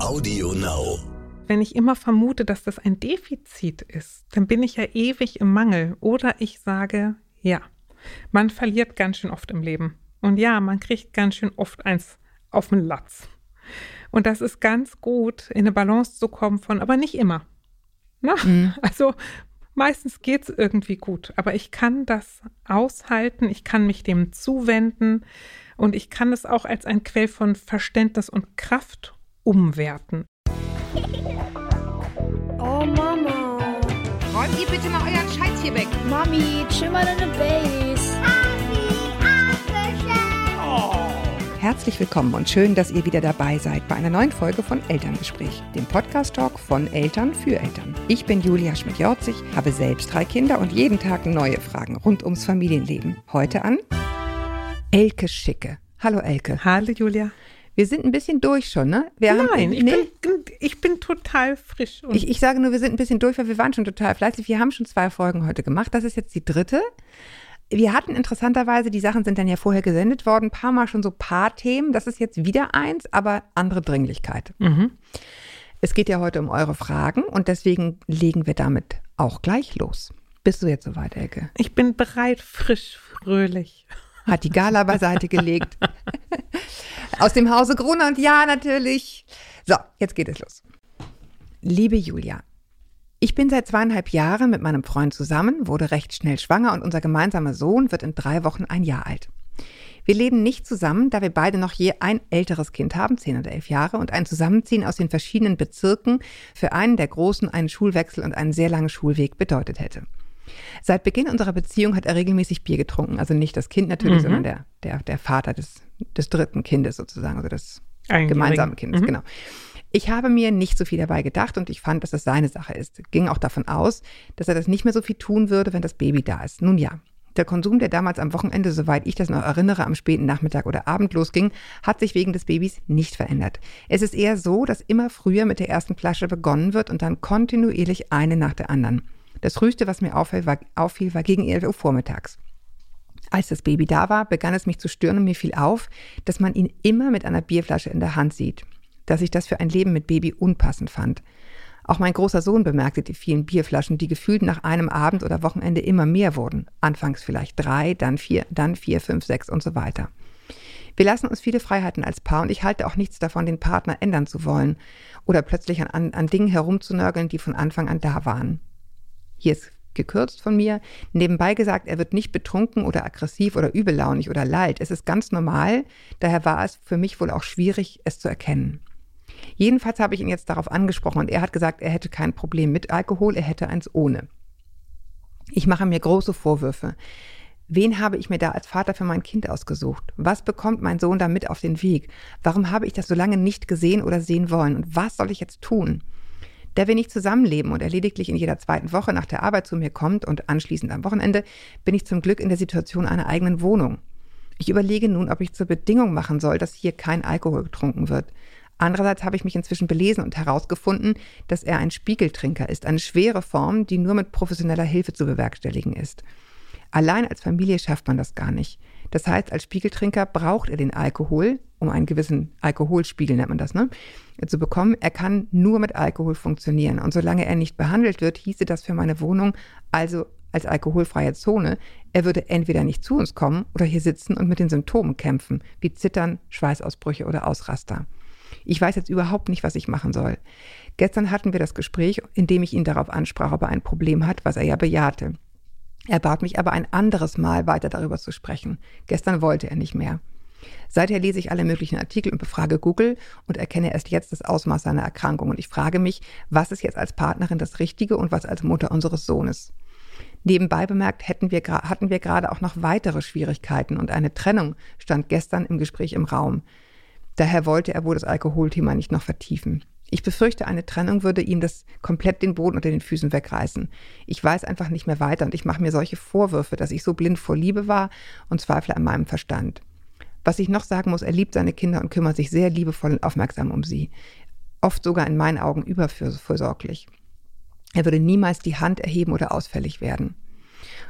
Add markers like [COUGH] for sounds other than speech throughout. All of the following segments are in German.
Audio Now. Wenn ich immer vermute, dass das ein Defizit ist, dann bin ich ja ewig im Mangel. Oder ich sage, ja, man verliert ganz schön oft im Leben. Und ja, man kriegt ganz schön oft eins auf den Latz. Und das ist ganz gut, in eine Balance zu kommen von, aber nicht immer. Na? Mhm. [LAUGHS] Also meistens geht es irgendwie gut, aber ich kann das aushalten, ich kann mich dem zuwenden und ich kann es auch als ein Quell von Verständnis und Kraft umwerten. Oh Mama. Räumt ihr bitte mal euren Scheiß hier weg. Mami, chill mal deine Base. Herzlich willkommen und schön, dass ihr wieder dabei seid bei einer neuen Folge von Elterngespräch, dem Podcast-Talk von Eltern für Eltern. Ich bin Julia Schmidt-Jorzig, habe selbst drei Kinder und jeden Tag neue Fragen rund ums Familienleben. Heute an Elke Schicke. Hallo Elke. Hallo Julia. Wir sind ein bisschen durch schon, ne? Wir Nein, haben, ich, bin, ich bin total frisch. Ich, ich sage nur, wir sind ein bisschen durch, weil wir waren schon total fleißig. Wir haben schon zwei Folgen heute gemacht. Das ist jetzt die dritte. Wir hatten interessanterweise, die Sachen sind dann ja vorher gesendet worden, ein paar Mal schon so paar Themen. Das ist jetzt wieder eins, aber andere Dringlichkeit. Mhm. Es geht ja heute um eure Fragen und deswegen legen wir damit auch gleich los. Bist du jetzt soweit, Elke? Ich bin bereit, frisch, fröhlich. Hat die Gala beiseite gelegt. [LAUGHS] Aus dem Hause Gruner und ja, natürlich. So, jetzt geht es los. Liebe Julia, ich bin seit zweieinhalb Jahren mit meinem Freund zusammen, wurde recht schnell schwanger und unser gemeinsamer Sohn wird in drei Wochen ein Jahr alt. Wir leben nicht zusammen, da wir beide noch je ein älteres Kind haben, zehn oder elf Jahre, und ein Zusammenziehen aus den verschiedenen Bezirken für einen der Großen einen Schulwechsel und einen sehr langen Schulweg bedeutet hätte. Seit Beginn unserer Beziehung hat er regelmäßig Bier getrunken. Also nicht das Kind natürlich, mhm. sondern der, der, der Vater des, des dritten Kindes sozusagen, also des gemeinsamen Kindes, mhm. genau. Ich habe mir nicht so viel dabei gedacht und ich fand, dass das seine Sache ist. Ging auch davon aus, dass er das nicht mehr so viel tun würde, wenn das Baby da ist. Nun ja, der Konsum, der damals am Wochenende, soweit ich das noch erinnere, am späten Nachmittag oder Abend losging, hat sich wegen des Babys nicht verändert. Es ist eher so, dass immer früher mit der ersten Flasche begonnen wird und dann kontinuierlich eine nach der anderen. Das Frühste, was mir auffiel, war, auffiel, war gegen 11 Uhr vormittags. Als das Baby da war, begann es mich zu stören und mir fiel auf, dass man ihn immer mit einer Bierflasche in der Hand sieht dass ich das für ein Leben mit Baby unpassend fand. Auch mein großer Sohn bemerkte die vielen Bierflaschen, die gefühlt nach einem Abend oder Wochenende immer mehr wurden. Anfangs vielleicht drei, dann vier, dann vier, fünf, sechs und so weiter. Wir lassen uns viele Freiheiten als Paar und ich halte auch nichts davon, den Partner ändern zu wollen oder plötzlich an, an Dingen herumzunörgeln, die von Anfang an da waren. Hier ist gekürzt von mir. Nebenbei gesagt, er wird nicht betrunken oder aggressiv oder übellaunig oder leid. Es ist ganz normal, daher war es für mich wohl auch schwierig, es zu erkennen. Jedenfalls habe ich ihn jetzt darauf angesprochen und er hat gesagt, er hätte kein Problem mit Alkohol, er hätte eins ohne. Ich mache mir große Vorwürfe. Wen habe ich mir da als Vater für mein Kind ausgesucht? Was bekommt mein Sohn da mit auf den Weg? Warum habe ich das so lange nicht gesehen oder sehen wollen? Und was soll ich jetzt tun? Da wir nicht zusammenleben und er lediglich in jeder zweiten Woche nach der Arbeit zu mir kommt und anschließend am Wochenende, bin ich zum Glück in der Situation einer eigenen Wohnung. Ich überlege nun, ob ich zur Bedingung machen soll, dass hier kein Alkohol getrunken wird. Andererseits habe ich mich inzwischen belesen und herausgefunden, dass er ein Spiegeltrinker ist, eine schwere Form, die nur mit professioneller Hilfe zu bewerkstelligen ist. Allein als Familie schafft man das gar nicht. Das heißt, als Spiegeltrinker braucht er den Alkohol, um einen gewissen Alkoholspiegel nennt man das, ne, zu bekommen. Er kann nur mit Alkohol funktionieren. Und solange er nicht behandelt wird, hieße das für meine Wohnung also als alkoholfreie Zone, er würde entweder nicht zu uns kommen oder hier sitzen und mit den Symptomen kämpfen, wie Zittern, Schweißausbrüche oder Ausraster. Ich weiß jetzt überhaupt nicht, was ich machen soll. Gestern hatten wir das Gespräch, in dem ich ihn darauf ansprach, ob er ein Problem hat, was er ja bejahte. Er bat mich aber ein anderes Mal weiter darüber zu sprechen. Gestern wollte er nicht mehr. Seither lese ich alle möglichen Artikel und befrage Google und erkenne erst jetzt das Ausmaß seiner Erkrankung. Und ich frage mich, was ist jetzt als Partnerin das Richtige und was als Mutter unseres Sohnes? Nebenbei bemerkt hätten wir, hatten wir gerade auch noch weitere Schwierigkeiten und eine Trennung stand gestern im Gespräch im Raum. Daher wollte er wohl das Alkoholthema nicht noch vertiefen. Ich befürchte, eine Trennung würde ihm das komplett den Boden unter den Füßen wegreißen. Ich weiß einfach nicht mehr weiter und ich mache mir solche Vorwürfe, dass ich so blind vor Liebe war und zweifle an meinem Verstand. Was ich noch sagen muss, er liebt seine Kinder und kümmert sich sehr liebevoll und aufmerksam um sie. Oft sogar in meinen Augen überfürsorglich. Er würde niemals die Hand erheben oder ausfällig werden.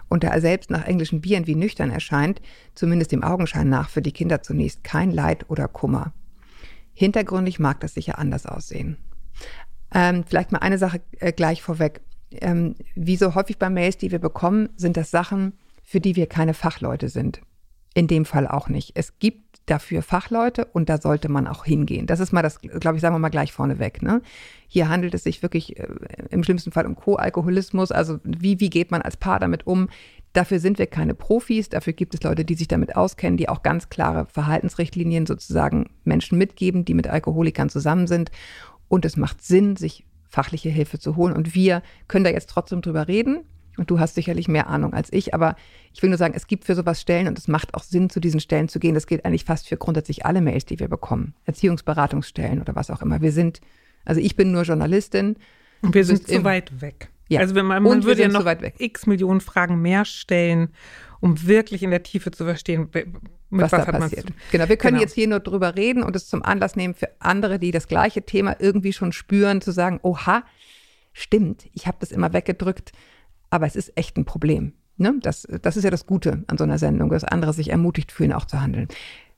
Und da er selbst nach englischen Bieren wie nüchtern erscheint, zumindest dem Augenschein nach für die Kinder zunächst kein Leid oder Kummer. Hintergründig mag das sicher anders aussehen. Ähm, vielleicht mal eine Sache äh, gleich vorweg. Ähm, wie so häufig bei Mails, die wir bekommen, sind das Sachen, für die wir keine Fachleute sind. In dem Fall auch nicht. Es gibt dafür Fachleute und da sollte man auch hingehen. Das ist mal das, glaube ich, sagen wir mal gleich vorneweg. Ne? Hier handelt es sich wirklich äh, im schlimmsten Fall um Co-Alkoholismus. Also wie, wie geht man als Paar damit um? Dafür sind wir keine Profis. Dafür gibt es Leute, die sich damit auskennen, die auch ganz klare Verhaltensrichtlinien sozusagen Menschen mitgeben, die mit Alkoholikern zusammen sind. Und es macht Sinn, sich fachliche Hilfe zu holen. Und wir können da jetzt trotzdem drüber reden. Und du hast sicherlich mehr Ahnung als ich, aber ich will nur sagen, es gibt für sowas Stellen und es macht auch Sinn, zu diesen Stellen zu gehen. Das gilt eigentlich fast für grundsätzlich alle Mails, die wir bekommen. Erziehungsberatungsstellen oder was auch immer. Wir sind, also ich bin nur Journalistin. Und wir sind zu im- weit weg. Ja. Also wenn man, man würde ja noch weit weg. x Millionen Fragen mehr stellen, um wirklich in der Tiefe zu verstehen, mit was, was, da hat man passiert. Genau, wir können Genau. jetzt hier nur drüber reden und es zum Anlass nehmen für andere, die das gleiche Thema irgendwie schon spüren, zu sagen, oha, stimmt, ich habe das immer weggedrückt, aber es ist echt ein Problem. Ne? Das, das ist ja das Gute an so einer Sendung, dass andere sich ermutigt fühlen, auch zu handeln.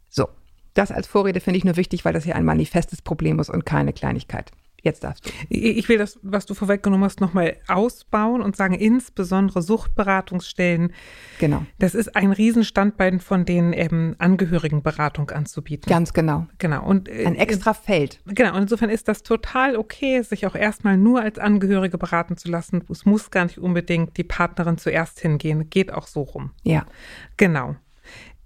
So, das als Vorrede finde ich nur wichtig, weil das hier ein manifestes Problem ist und keine Kleinigkeit. Jetzt darfst du. Ich will das, was du vorweggenommen hast, nochmal ausbauen und sagen, insbesondere Suchtberatungsstellen, Genau, das ist ein Riesenstandbein von den ähm, Angehörigenberatung anzubieten. ganz genau. Genau. Und, äh, Ein extra Feld. Genau, und insofern ist das total okay, sich auch erstmal nur als Angehörige beraten zu lassen. Es muss gar nicht unbedingt die Partnerin zuerst hingehen. Geht auch so rum. Ja, Genau.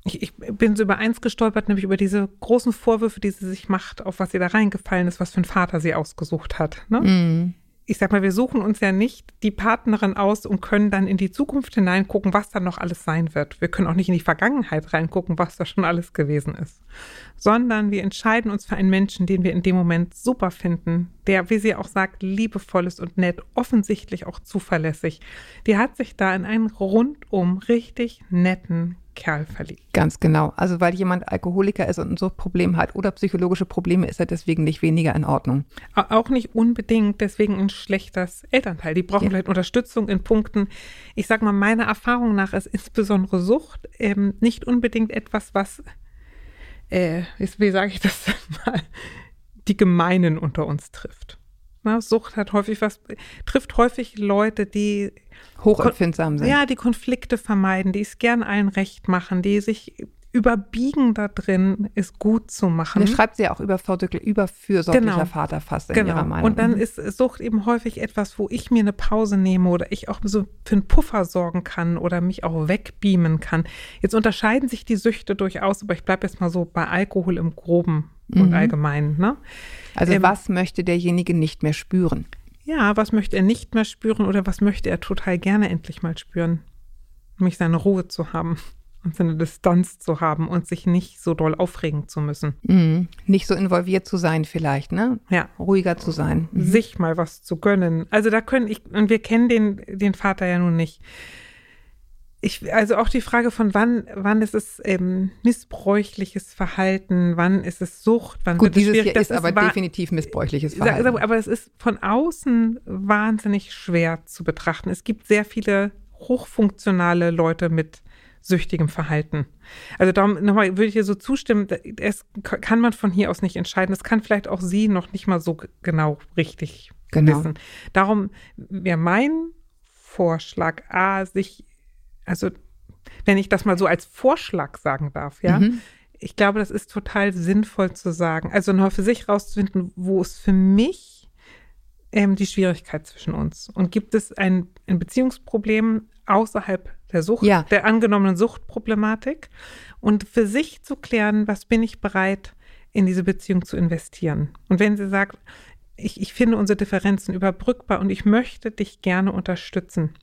Ich, ich bin so über eins gestolpert, nämlich über diese großen Vorwürfe, die sie sich macht, auf was ihr da reingefallen ist, was für einen Vater sie ausgesucht hat. Ne? Mhm. Ich sag mal, wir suchen uns ja nicht die Partnerin aus und können dann in die Zukunft hineingucken, was da noch alles sein wird. Wir können auch nicht in die Vergangenheit reingucken, was da schon alles gewesen ist. Sondern wir entscheiden uns für einen Menschen, den wir in dem Moment super finden, der, wie sie auch sagt, liebevoll ist und nett, offensichtlich auch zuverlässig. Die hat sich da in einen rundum richtig netten Kerl verliebt. Ganz genau. Also weil jemand Alkoholiker ist und ein Suchtproblem hat oder psychologische Probleme, ist er deswegen nicht weniger in Ordnung. Au- Auch nicht unbedingt deswegen ein schlechtes Elternteil. Die brauchen Ja. vielleicht Unterstützung in Punkten. Ich sag mal, meiner Erfahrung nach ist insbesondere Sucht ähm, nicht unbedingt etwas, was, äh, wie sage ich das [LAUGHS] mal, die Gemeinen unter uns trifft. Na, Sucht hat häufig was, trifft häufig Leute, die Hochempfindsam sind. ja, die Konflikte vermeiden, die es gern allen recht machen, die sich überbiegen da drin, es gut zu machen. Und er schreibt sie ja auch über Vordückel, überfürsorglicher Genau. Vater fast in ihrer Genau. Meinung. Und dann Mhm. ist Sucht eben häufig etwas, wo ich mir eine Pause nehme oder ich auch so für einen Puffer sorgen kann oder mich auch wegbeamen kann. Jetzt unterscheiden sich die Süchte durchaus, aber ich bleibe jetzt mal so bei Alkohol im Groben und Mhm. Allgemeinen. Ne? Also ähm, was möchte derjenige nicht mehr spüren? Ja, was möchte er nicht mehr spüren oder was möchte er total gerne endlich mal spüren? Nämlich seine Ruhe zu haben und seine Distanz zu haben und sich nicht so doll aufregen zu müssen. Mhm. Nicht so involviert zu sein vielleicht, ne? Ja. Ruhiger zu sein. Mhm. sich mal was zu gönnen. Also da können ich, und wir kennen den, den Vater ja nun nicht. Ich, also auch die Frage von wann, wann ist es ähm, missbräuchliches Verhalten, wann ist es Sucht, wann Gut, wird es dieses schwierig. hier Das ist aber definitiv missbräuchliches Sag- Verhalten. Aber es ist von außen wahnsinnig schwer zu betrachten. Es gibt sehr viele hochfunktionale Leute mit süchtigem Verhalten. Also darum nochmal würde ich dir so zustimmen, es kann man von hier aus nicht entscheiden. Das kann vielleicht auch sie noch nicht mal so genau richtig Genau. wissen. Darum wäre mein Vorschlag, A, sich, also wenn ich das mal so als Vorschlag sagen darf, ja, Mhm. ich glaube, das ist total sinnvoll zu sagen. Also noch für sich rauszufinden, wo ist für mich ähm, die Schwierigkeit zwischen uns? Und gibt es ein, ein Beziehungsproblem außerhalb der Sucht, Ja. der angenommenen Suchtproblematik? Und für sich zu klären, was bin ich bereit, in diese Beziehung zu investieren? Und wenn sie sagt, ich, ich finde unsere Differenzen überbrückbar und ich möchte dich gerne unterstützen,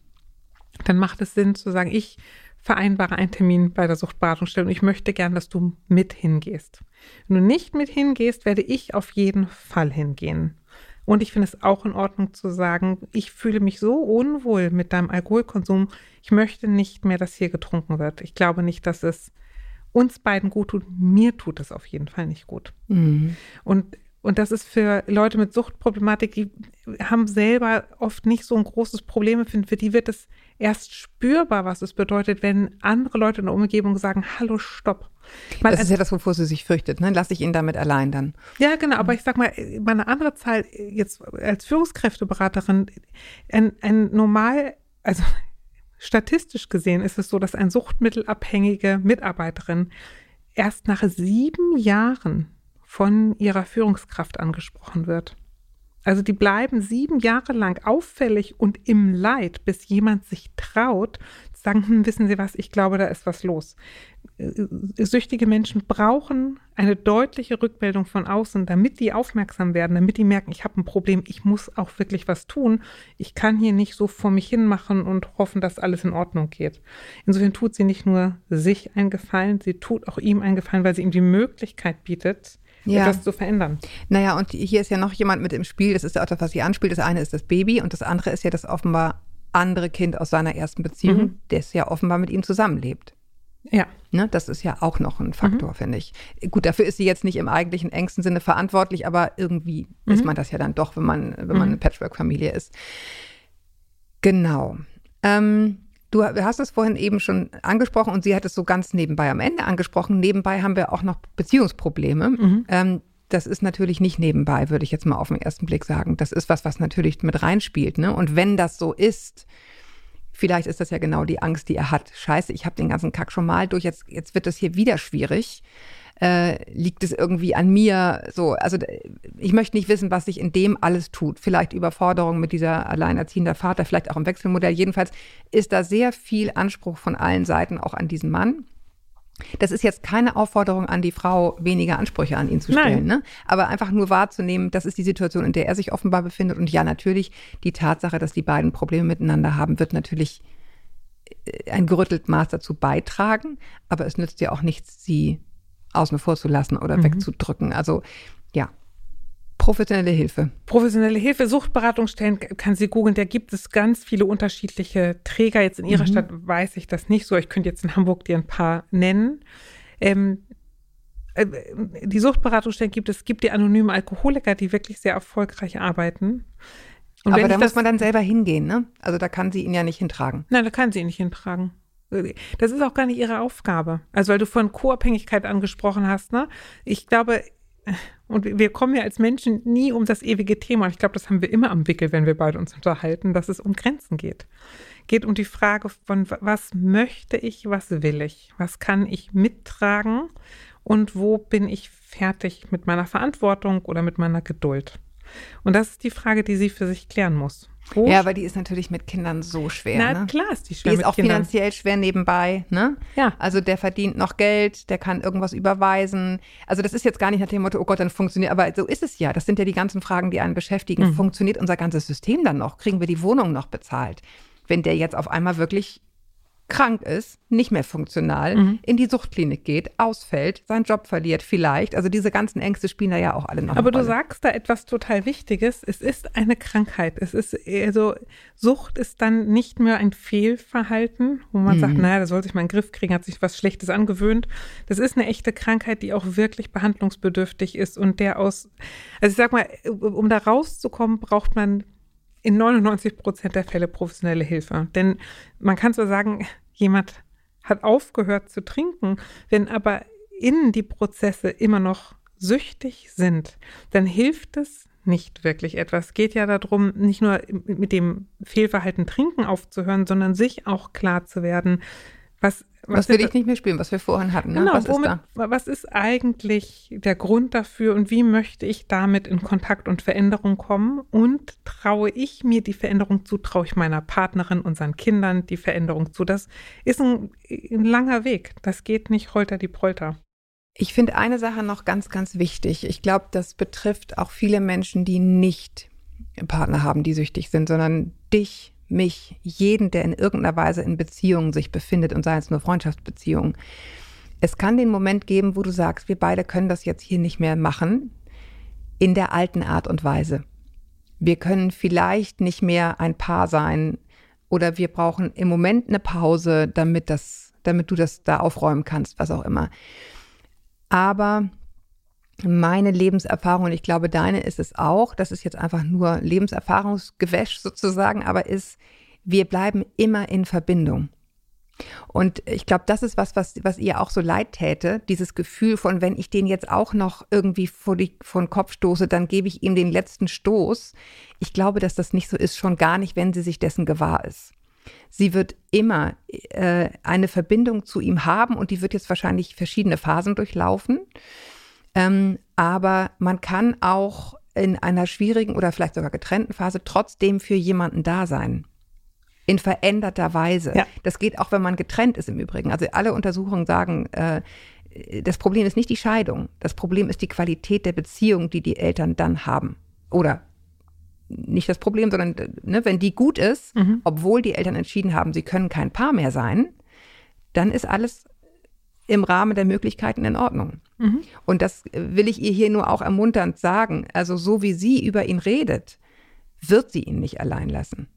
dann macht es Sinn zu sagen, ich vereinbare einen Termin bei der Suchtberatungsstelle und ich möchte gern, dass du mit hingehst. Wenn du nicht mit hingehst, werde ich auf jeden Fall hingehen. Und ich finde es auch in Ordnung zu sagen, ich fühle mich so unwohl mit deinem Alkoholkonsum, ich möchte nicht mehr, dass hier getrunken wird. Ich glaube nicht, dass es uns beiden gut tut. Mir tut es auf jeden Fall nicht gut. Mhm. Und Und das ist für Leute mit Suchtproblematik, die haben selber oft nicht so ein großes Problem. Für die wird es erst spürbar, was es bedeutet, wenn andere Leute in der Umgebung sagen, hallo, stopp. Mal, das ist ja das, wovor sie sich fürchtet, ne? Lass ich ihn damit allein dann. Ja, genau, aber ich sag mal, mal eine andere Zahl, jetzt als Führungskräfteberaterin, ein, ein normal, also statistisch gesehen ist es so, dass ein suchtmittelabhängige Mitarbeiterin erst nach sieben Jahren von ihrer Führungskraft angesprochen wird. Also die bleiben sieben Jahre lang auffällig und im Leid, bis jemand sich traut, zu sagen, hm, wissen Sie was, ich glaube, da ist was los. Äh, süchtige Menschen brauchen eine deutliche Rückmeldung von außen, damit die aufmerksam werden, damit die merken, ich habe ein Problem, ich muss auch wirklich was tun. Ich kann hier nicht so vor mich hin machen und hoffen, dass alles in Ordnung geht. Insofern tut sie nicht nur sich einen Gefallen, sie tut auch ihm einen Gefallen, weil sie ihm die Möglichkeit bietet, ja. etwas zu verändern. Naja, und hier ist ja noch jemand mit im Spiel, das ist ja auch das, was sie anspielt. Das eine ist das Baby und das andere ist ja das offenbar andere Kind aus seiner ersten Beziehung, mhm. das ja offenbar mit ihm zusammenlebt. Ja. Ne, das ist ja auch noch ein Faktor, mhm. finde ich. Gut, dafür ist sie jetzt nicht im eigentlichen engsten Sinne verantwortlich, aber irgendwie mhm. ist man das ja dann doch, wenn man, wenn man eine mhm. Patchwork-Familie ist. Genau. Ähm, Du hast es vorhin eben schon angesprochen und sie hat es so ganz nebenbei am Ende angesprochen. Nebenbei haben wir auch noch Beziehungsprobleme. Mhm. Ähm, das ist natürlich nicht nebenbei, würde ich jetzt mal auf den ersten Blick sagen. Das ist was, was natürlich mit reinspielt. Ne? Und wenn das so ist, vielleicht ist das ja genau die Angst, die er hat. Scheiße, ich habe den ganzen Kack schon mal durch, jetzt, jetzt wird das hier wieder schwierig äh, liegt es irgendwie an mir? So, also ich möchte nicht wissen, was sich in dem alles tut. Vielleicht Überforderung mit dieser alleinerziehender Vater, vielleicht auch im Wechselmodell. Jedenfalls ist da sehr viel Anspruch von allen Seiten auch an diesen Mann. Das ist jetzt keine Aufforderung an die Frau, weniger Ansprüche an ihn zu stellen, ne? aber einfach nur wahrzunehmen, das ist die Situation, in der er sich offenbar befindet. Und ja, natürlich, die Tatsache, dass die beiden Probleme miteinander haben, wird natürlich äh, ein gerüttelt Maß dazu beitragen, aber es nützt ja auch nichts, sie außen vor zu lassen oder mhm. wegzudrücken. Also ja, professionelle Hilfe. Professionelle Hilfe, Suchtberatungsstellen kann sie googeln. Da gibt es ganz viele unterschiedliche Träger. Jetzt in ihrer mhm. Stadt weiß ich das nicht so. Ich könnte jetzt in Hamburg dir ein paar nennen. Ähm, äh, die Suchtberatungsstellen gibt es, gibt die anonymen Alkoholiker, die wirklich sehr erfolgreich arbeiten. Und Aber da muss man dann selber hingehen, ne? Also da kann sie ihn ja nicht hintragen. Nein, da kann sie ihn nicht hintragen. Das ist auch gar nicht ihre Aufgabe. Also weil du von Co-Abhängigkeit angesprochen hast, ne? Ich glaube, und wir kommen ja als Menschen nie um das ewige Thema. Ich glaube, das haben wir immer am Wickel, wenn wir beide uns unterhalten, dass es um Grenzen geht. Geht um die Frage von, was möchte ich, was will ich, was kann ich mittragen und wo bin ich fertig mit meiner Verantwortung oder mit meiner Geduld. Und das ist die Frage, die sie für sich klären muss. Wo? Ja, aber die ist natürlich mit Kindern so schwer. Na ne? klar ist die schwer. Die ist auch Kindern. finanziell schwer nebenbei. Ne? Ja. Also der verdient noch Geld, der kann irgendwas überweisen. Also das ist jetzt gar nicht nach dem Motto, oh Gott, dann funktioniert. Aber so ist es ja. Das sind ja die ganzen Fragen, die einen beschäftigen. Mhm. Funktioniert unser ganzes System dann noch? Kriegen wir die Wohnung noch bezahlt? Wenn der jetzt auf einmal wirklich krank ist, nicht mehr funktional, mhm. in die Suchtklinik geht, ausfällt, seinen Job verliert vielleicht. Also diese ganzen Ängste spielen da ja auch alle noch. Aber du sagst da etwas total Wichtiges. Es ist eine Krankheit. Es ist also Sucht ist dann nicht mehr ein Fehlverhalten, wo man mhm. sagt, naja, da soll sich mal in den Griff kriegen, hat sich was Schlechtes angewöhnt. Das ist eine echte Krankheit, die auch wirklich behandlungsbedürftig ist und der aus, also ich sag mal, um da rauszukommen, braucht man in 99 Prozent der Fälle professionelle Hilfe. Denn man kann zwar sagen, jemand hat aufgehört zu trinken, wenn aber innen die Prozesse immer noch süchtig sind, dann hilft es nicht wirklich etwas. Es geht ja darum, nicht nur mit dem Fehlverhalten Trinken aufzuhören, sondern sich auch klar zu werden, was was, was will ich nicht mehr spielen, was wir vorhin hatten? Ne? Genau, was, womit, ist was ist eigentlich der Grund dafür und wie möchte ich damit in Kontakt und Veränderung kommen? Und traue ich mir die Veränderung zu, traue ich meiner Partnerin, unseren Kindern die Veränderung zu? Das ist ein, ein langer Weg. Das geht nicht holter die Polter. Ich finde eine Sache noch ganz, ganz wichtig. Ich glaube, das betrifft auch viele Menschen, die nicht Partner haben, die süchtig sind, sondern dich mich, jeden, der in irgendeiner Weise in Beziehungen sich befindet und sei es nur Freundschaftsbeziehungen. Es kann den Moment geben, wo du sagst, wir beide können das jetzt hier nicht mehr machen, in der alten Art und Weise. Wir können vielleicht nicht mehr ein Paar sein oder wir brauchen im Moment eine Pause, damit das, damit du das da aufräumen kannst, was auch immer. Aber meine Lebenserfahrung, und ich glaube, deine ist es auch, das ist jetzt einfach nur Lebenserfahrungsgewäsch sozusagen, aber ist, wir bleiben immer in Verbindung. Und ich glaube, das ist was, was, was ihr auch so leid täte, dieses Gefühl von, wenn ich den jetzt auch noch irgendwie vor, die, vor den Kopf stoße, dann gebe ich ihm den letzten Stoß. Ich glaube, dass das nicht so ist, schon gar nicht, wenn sie sich dessen gewahr ist. Sie wird immer äh, eine Verbindung zu ihm haben und die wird jetzt wahrscheinlich verschiedene Phasen durchlaufen. Ähm, aber man kann auch in einer schwierigen oder vielleicht sogar getrennten Phase trotzdem für jemanden da sein. In veränderter Weise. Ja. Das geht auch, wenn man getrennt ist im Übrigen. Also alle Untersuchungen sagen, äh, das Problem ist nicht die Scheidung. Das Problem ist die Qualität der Beziehung, die die Eltern dann haben. Oder nicht das Problem, sondern ne, wenn die gut ist, Mhm. obwohl die Eltern entschieden haben, sie können kein Paar mehr sein, dann ist alles im Rahmen der Möglichkeiten in Ordnung. Mhm. Und das will ich ihr hier nur auch ermunternd sagen. Also so wie sie über ihn redet, wird sie ihn nicht allein lassen.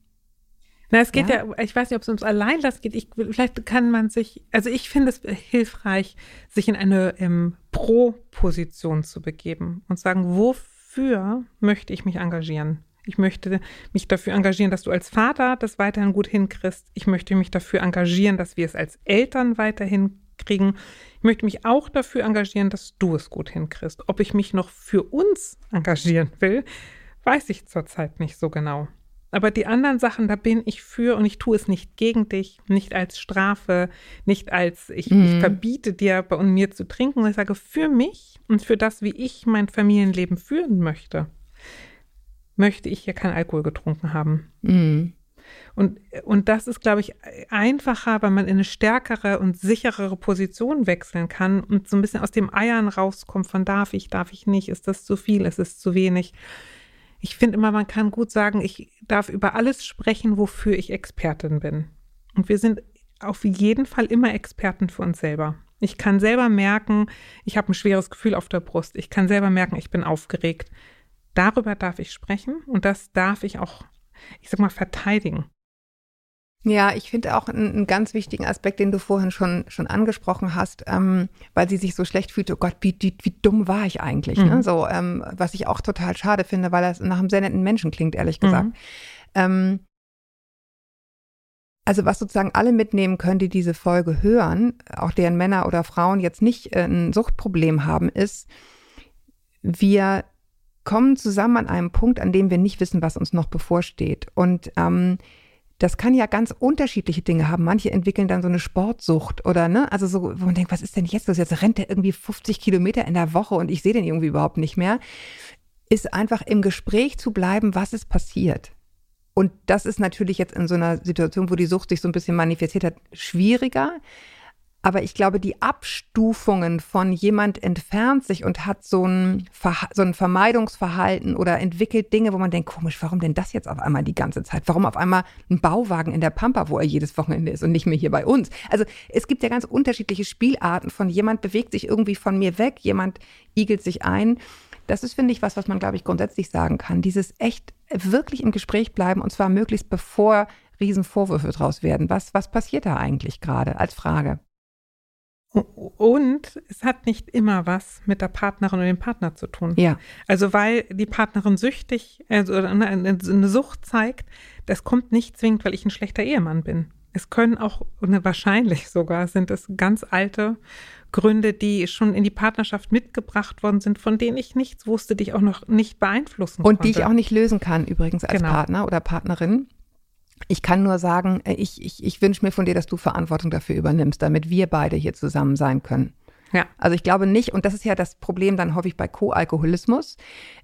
Na, es geht Ja. ja, ich weiß nicht, ob es ums Alleinlass geht. Ich, vielleicht kann man sich, also ich finde es hilfreich, sich in eine ähm, Pro-Position zu begeben und sagen, wofür möchte ich mich engagieren? Ich möchte mich dafür engagieren, dass du als Vater das weiterhin gut hinkriegst. Ich möchte mich dafür engagieren, dass wir es als Eltern weiterhin kriegen. Ich möchte mich auch dafür engagieren, dass du es gut hinkriegst. Ob ich mich noch für uns engagieren will, weiß ich zurzeit nicht so genau. Aber die anderen Sachen, da bin ich für und ich tue es nicht gegen dich, nicht als Strafe, nicht als ich, ich verbiete dir bei und mir zu trinken. Ich sage für mich und für das, wie ich mein Familienleben führen möchte, möchte ich hier keinen Alkohol getrunken haben. Mhm. Und, und das ist, glaube ich, einfacher, weil man in eine stärkere und sicherere Position wechseln kann und so ein bisschen aus dem Eiern rauskommt von darf ich, darf ich nicht, ist das zu viel, ist es zu wenig. Ich finde immer, man kann gut sagen, ich darf über alles sprechen, wofür ich Expertin bin. Und wir sind auf jeden Fall immer Experten für uns selber. Ich kann selber merken, ich habe ein schweres Gefühl auf der Brust. Ich kann selber merken, ich bin aufgeregt. Darüber darf ich sprechen und das darf ich auch, ich sag mal, verteidigen. Ja, ich finde auch einen, einen ganz wichtigen Aspekt, den du vorhin schon, schon angesprochen hast, ähm, weil sie sich so schlecht fühlte, oh Gott, wie, wie, wie dumm war ich eigentlich? Ne? Mhm. So, ähm, was ich auch total schade finde, weil das nach einem sehr netten Menschen klingt, ehrlich gesagt. Mhm. Ähm, also was sozusagen alle mitnehmen können, die diese Folge hören, auch deren Männer oder Frauen jetzt nicht äh, ein Suchtproblem haben, ist, wir kommen zusammen an einem Punkt, an dem wir nicht wissen, was uns noch bevorsteht. Und ähm, das kann ja ganz unterschiedliche Dinge haben. Manche entwickeln dann so eine Sportsucht oder ne, also so, wo man denkt, was ist denn jetzt los? Jetzt rennt der irgendwie 50 Kilometer in der Woche und ich sehe den irgendwie überhaupt nicht mehr. Ist einfach im Gespräch zu bleiben, was ist passiert. Und das ist natürlich jetzt in so einer Situation, wo die Sucht sich so ein bisschen manifestiert hat, schwieriger. Aber ich glaube, die Abstufungen von jemand entfernt sich und hat so ein, so ein Vermeidungsverhalten oder entwickelt Dinge, wo man denkt, komisch, warum denn das jetzt auf einmal die ganze Zeit? Warum auf einmal ein Bauwagen in der Pampa, wo er jedes Wochenende ist und nicht mehr hier bei uns? Also es gibt ja ganz unterschiedliche Spielarten von jemand bewegt sich irgendwie von mir weg, jemand igelt sich ein. Das ist, finde ich, was, was man, glaube ich, grundsätzlich sagen kann. Dieses echt wirklich im Gespräch bleiben und zwar möglichst bevor Riesenvorwürfe draus werden. Was, was passiert da eigentlich gerade als Frage? Und es hat nicht immer was mit der Partnerin oder dem Partner zu tun. Ja. Also weil die Partnerin süchtig, also oder eine, Sucht zeigt, das kommt nicht zwingend, weil ich ein schlechter Ehemann bin. Es können auch, und wahrscheinlich sogar, sind es ganz alte Gründe, die schon in die Partnerschaft mitgebracht worden sind, von denen ich nichts wusste, die ich auch noch nicht beeinflussen Und konnte. die ich auch nicht lösen kann, übrigens als Genau. Partner oder Partnerin. Ich kann nur sagen, äh, ich, ich, ich wünsche mir von dir, dass du Verantwortung dafür übernimmst, damit wir beide hier zusammen sein können. Ja. Also ich glaube nicht, und das ist ja das Problem dann häufig bei Co-Alkoholismus,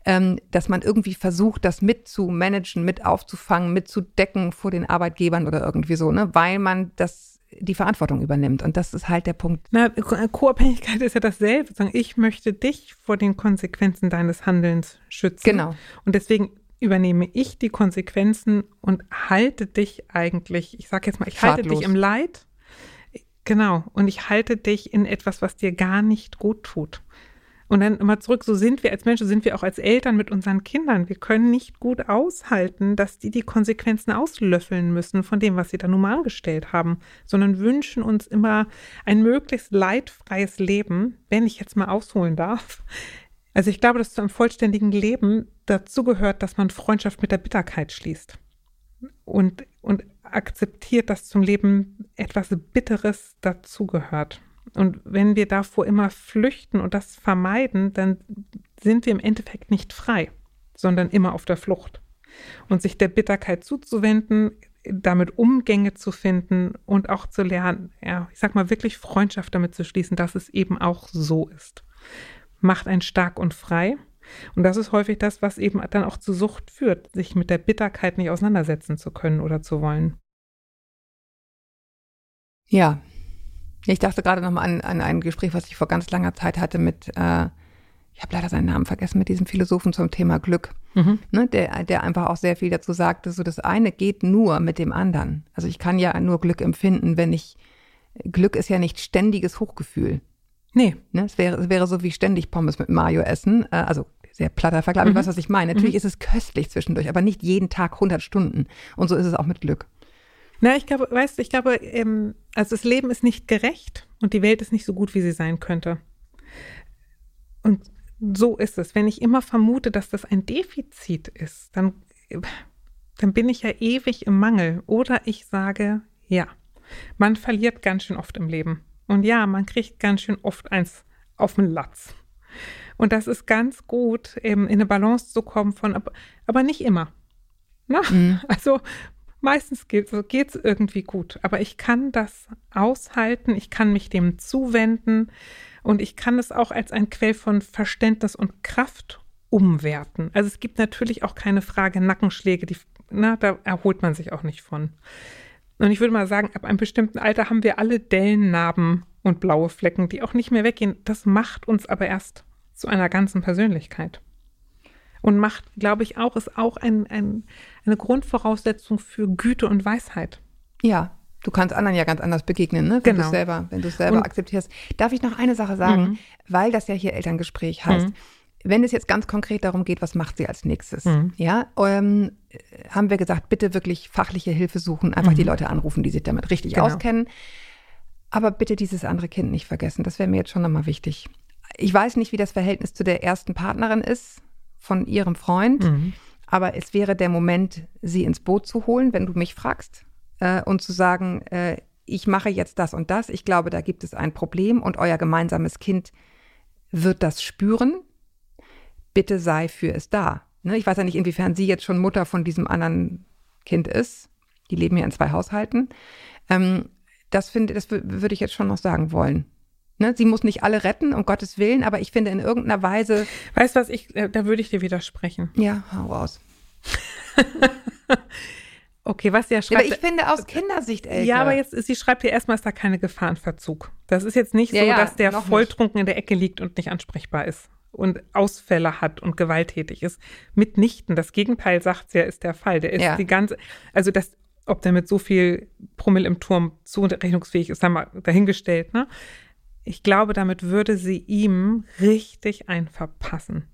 ähm, dass man irgendwie versucht, das mit zu managen, mit aufzufangen, mit zu decken vor den Arbeitgebern oder irgendwie so, ne, weil man das die Verantwortung übernimmt. Und das ist halt der Punkt. Na, Ko- Co-Abhängigkeit ist ja dasselbe. Ich möchte dich vor den Konsequenzen deines Handelns schützen. Genau. Und deswegen übernehme ich die Konsequenzen und halte dich eigentlich, ich sage jetzt mal, ich halte Schadlos. dich im Leid. Genau. Und ich halte dich in etwas, was dir gar nicht gut tut. Und dann immer zurück, so sind wir als Menschen, so sind wir auch als Eltern mit unseren Kindern. Wir können nicht gut aushalten, dass die die Konsequenzen auslöffeln müssen von dem, was sie da nun mal angestellt haben, sondern wünschen uns immer ein möglichst leidfreies Leben, wenn ich jetzt mal ausholen darf. Also ich glaube, dass zu einem vollständigen Leben dazu gehört, dass man Freundschaft mit der Bitterkeit schließt und, und akzeptiert, dass zum Leben etwas Bitteres dazugehört. Und wenn wir davor immer flüchten und das vermeiden, dann sind wir im Endeffekt nicht frei, sondern immer auf der Flucht. Und sich der Bitterkeit zuzuwenden, damit Umgänge zu finden und auch zu lernen, ja, ich sag mal, wirklich Freundschaft damit zu schließen, dass es eben auch so ist. Macht einen stark und frei. Und das ist häufig das, was eben dann auch zu Sucht führt, sich mit der Bitterkeit nicht auseinandersetzen zu können oder zu wollen. Ja. Ich dachte gerade noch mal an, an ein Gespräch, was ich vor ganz langer Zeit hatte mit, äh, ich habe leider seinen Namen vergessen, mit diesem Philosophen zum Thema Glück. Mhm. Ne, der, der einfach auch sehr viel dazu sagte, so das eine geht nur mit dem anderen. Also ich kann ja nur Glück empfinden, wenn ich, Glück ist ja nicht ständiges Hochgefühl. Nee. Ne? Es, wäre, es wäre so wie ständig Pommes mit Mayo essen. Äh, also sehr platter Vergleich, Mhm. ich weiß, was ich meine. Natürlich ist es köstlich zwischendurch, aber nicht jeden Tag 100 Stunden. Und so ist es auch mit Glück. Na, ich glaube, weißt du, ich glaube, ähm, also das Leben ist nicht gerecht und die Welt ist nicht so gut, wie sie sein könnte. Und so ist es. Wenn ich immer vermute, dass das ein Defizit ist, dann, dann bin ich ja ewig im Mangel. Oder ich sage, ja, man verliert ganz schön oft im Leben. Und ja, man kriegt ganz schön oft eins auf den Latz. Und das ist ganz gut, eben in eine Balance zu kommen von, aber, nicht immer. Na? [LAUGHS] Also meistens geht es irgendwie gut, aber ich kann das aushalten, ich kann mich dem zuwenden und ich kann es auch als ein Quell von Verständnis und Kraft umwerten. Also es gibt natürlich auch keine Frage Nackenschläge, die, na, da erholt man sich auch nicht von. Und ich würde mal sagen, ab einem bestimmten Alter haben wir alle Dellen, Narben und blaue Flecken, die auch nicht mehr weggehen. Das macht uns aber erst zu einer ganzen Persönlichkeit. Und macht, glaube ich, auch, ist auch ein, ein, eine Grundvoraussetzung für Güte und Weisheit. Ja, du kannst anderen ja ganz anders begegnen, ne? wenn Genau. du selber, wenn du es selber Und- akzeptierst. Darf ich noch eine Sache sagen, Mhm. weil das ja hier Elterngespräch heißt. Mhm. Wenn es jetzt ganz konkret darum geht, was macht sie als nächstes? Mhm. Ja, ähm, äh, haben wir gesagt, bitte wirklich fachliche Hilfe suchen, einfach die Leute anrufen, die sich damit richtig Genau. auskennen. Aber bitte dieses andere Kind nicht vergessen. Das wäre mir jetzt schon nochmal wichtig. Ich weiß nicht, wie das Verhältnis zu der ersten Partnerin ist von ihrem Freund, Mhm. aber es wäre der Moment, sie ins Boot zu holen, wenn du mich fragst, äh, und zu sagen, äh, ich mache jetzt das und das. Ich glaube, da gibt es ein Problem und euer gemeinsames Kind wird das spüren. Bitte sei für es da. Ne? Ich weiß ja nicht, inwiefern sie jetzt schon Mutter von diesem anderen Kind ist. Die leben ja in zwei Haushalten. Ähm, das finde, das wü- würde ich jetzt schon noch sagen wollen. Ne? Sie muss nicht alle retten, um Gottes Willen, aber ich finde in irgendeiner Weise, Weißt du was, ich, äh, da würde ich dir widersprechen. ja, hau raus. [LAUGHS] Okay, was sie ja Ja, schreibt. aber ich finde aus Kindersicht, Elke. Ja, aber jetzt, sie schreibt hier erstmal, ist da keine Gefahrenverzug. Das ist jetzt nicht Ja, so, ja, dass der nicht. volltrunken in der Ecke liegt und nicht ansprechbar ist und Ausfälle hat und gewalttätig ist. Mitnichten. Das Gegenteil sagt sie ja, ist der Fall. Der ist Ja. die ganze, also das, ob der mit so viel Promille im Turm zurechnungsfähig ist, haben wir dahingestellt, ne? Ich glaube, damit würde sie ihm richtig ein verpassen.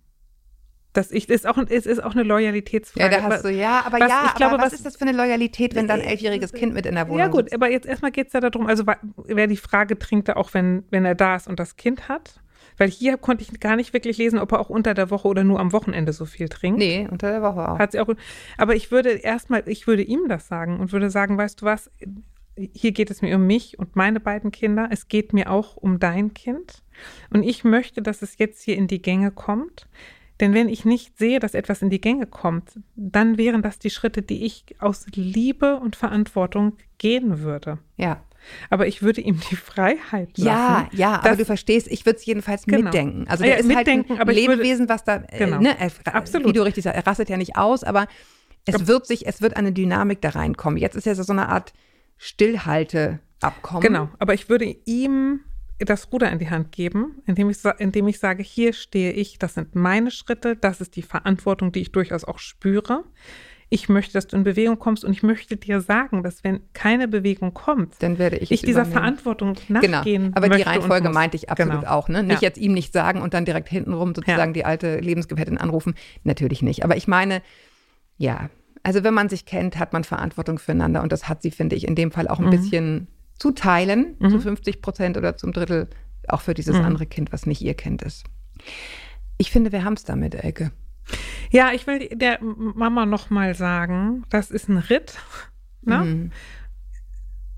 Das ich, ist auch, es ist auch eine Ja, Loyalitätsfrage. da hast du, ja, aber was- ja, ich glaube, aber was, was- ist das für eine Loyalität, wenn dann ein elfjähriges Kind mit in der Wohnung Ja gut, sitzt? aber jetzt erstmal geht es ja darum, also wer die Frage trinkt auch, wenn, wenn er da ist und das Kind hat. Weil hier konnte ich gar nicht wirklich lesen, ob er auch unter der Woche oder nur am Wochenende so viel trinkt. Nee, unter der Woche auch. Hat sie auch. Aber ich würde erstmal, ich würde ihm das sagen und würde sagen, weißt du was, hier geht es mir um mich und meine beiden Kinder. Es geht mir auch um dein Kind. Und ich möchte, dass es jetzt hier in die Gänge kommt. Denn wenn ich nicht sehe, dass etwas in die Gänge kommt, dann wären das die Schritte, die ich aus Liebe und Verantwortung gehen würde. Ja. Aber ich würde ihm die Freiheit lassen. Ja, ja, aber du verstehst, ich würde es jedenfalls Genau. mitdenken. Also Ah der ja, ist mitdenken, halt ein ich würde- Lebewesen, was da, äh, Genau. ne, er, Absolut. wie du richtig sagst, er rastet ja nicht aus, aber es wird sich, es wird eine Dynamik da reinkommen. Jetzt ist ja so eine Art Stillhalteabkommen. Genau, aber ich würde ihm das Ruder in die Hand geben, indem ich, indem ich sage, hier stehe ich, das sind meine Schritte, das ist die Verantwortung, die ich durchaus auch spüre. Ich möchte, dass du in Bewegung kommst und ich möchte dir sagen, dass wenn keine Bewegung kommt, Dann werde ich ich es dieser übernehmen. Verantwortung Genau, nachgehen aber die Reihenfolge meinte ich absolut Genau. auch. Ne? Nicht Ja. jetzt ihm nicht sagen und dann direkt hintenrum sozusagen die alte Lebensgefährtin anrufen. Natürlich nicht. Aber ich meine, ja, also wenn man sich kennt, hat man Verantwortung füreinander und das hat sie, finde ich, in dem Fall auch ein Mhm. bisschen zu teilen, zu 50 Prozent oder zum Drittel, auch für dieses Mhm. andere Kind, was nicht ihr Kind ist. Ich finde, wir haben es damit, Elke. Ja, ich will der Mama noch mal sagen, das ist ein Ritt. Ne? Mhm.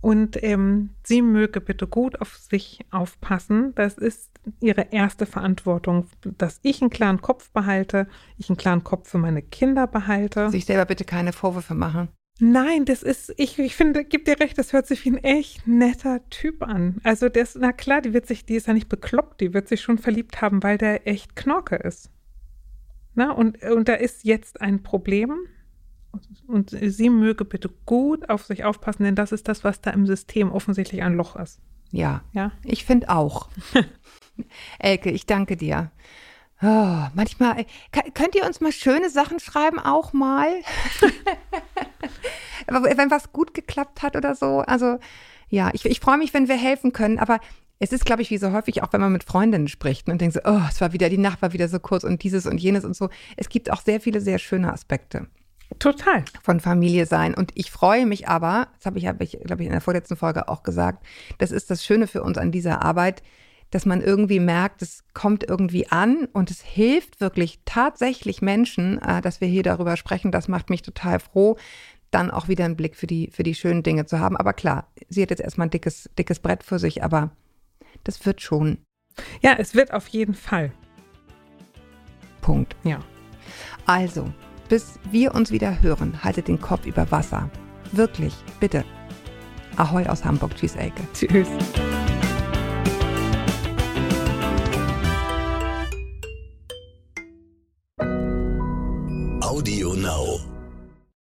Und ähm, sie möge bitte gut auf sich aufpassen. Das ist ihre erste Verantwortung, dass ich einen klaren Kopf behalte, ich einen klaren Kopf für meine Kinder behalte. Sich selber bitte keine Vorwürfe machen. Nein, das ist, ich, ich finde, gib dir recht, das hört sich wie ein echt netter Typ an. Also das, na klar, die wird sich, die ist ja nicht bekloppt, die wird sich schon verliebt haben, weil der echt Knorke ist. Na, und, und da ist jetzt ein Problem und sie möge bitte gut auf sich aufpassen, denn das ist das, was da im System offensichtlich ein Loch ist. Ja, Ja? ich finde auch. [LAUGHS] Elke, ich danke dir. Oh, manchmal, äh, könnt ihr uns mal schöne Sachen schreiben, auch mal? [LAUGHS] Wenn was gut geklappt hat oder so. Also, ja, ich, ich freue mich, wenn wir helfen können, aber es ist, glaube ich, wie so häufig, auch wenn man mit Freundinnen spricht und denkt so, oh, es war wieder, die Nacht war wieder so kurz und dieses und jenes und so. Es gibt auch sehr viele sehr schöne Aspekte Total. von Familie sein. Und ich freue mich aber, das habe ich, hab ich glaube ich, in der vorletzten Folge auch gesagt, das ist das Schöne für uns an dieser Arbeit, dass man irgendwie merkt, es kommt irgendwie an und es hilft wirklich tatsächlich Menschen, äh, dass wir hier darüber sprechen. Das macht mich total froh, dann auch wieder einen Blick für die, für die schönen Dinge zu haben. Aber klar, sie hat jetzt erstmal ein dickes, dickes Brett für sich, aber das wird schon. Ja, es wird auf jeden Fall. Punkt. Ja. Also, bis wir uns wieder hören, haltet den Kopf über Wasser. Wirklich, bitte. Ahoi aus Hamburg. Tschüss, Elke. Tschüss. Audio Now.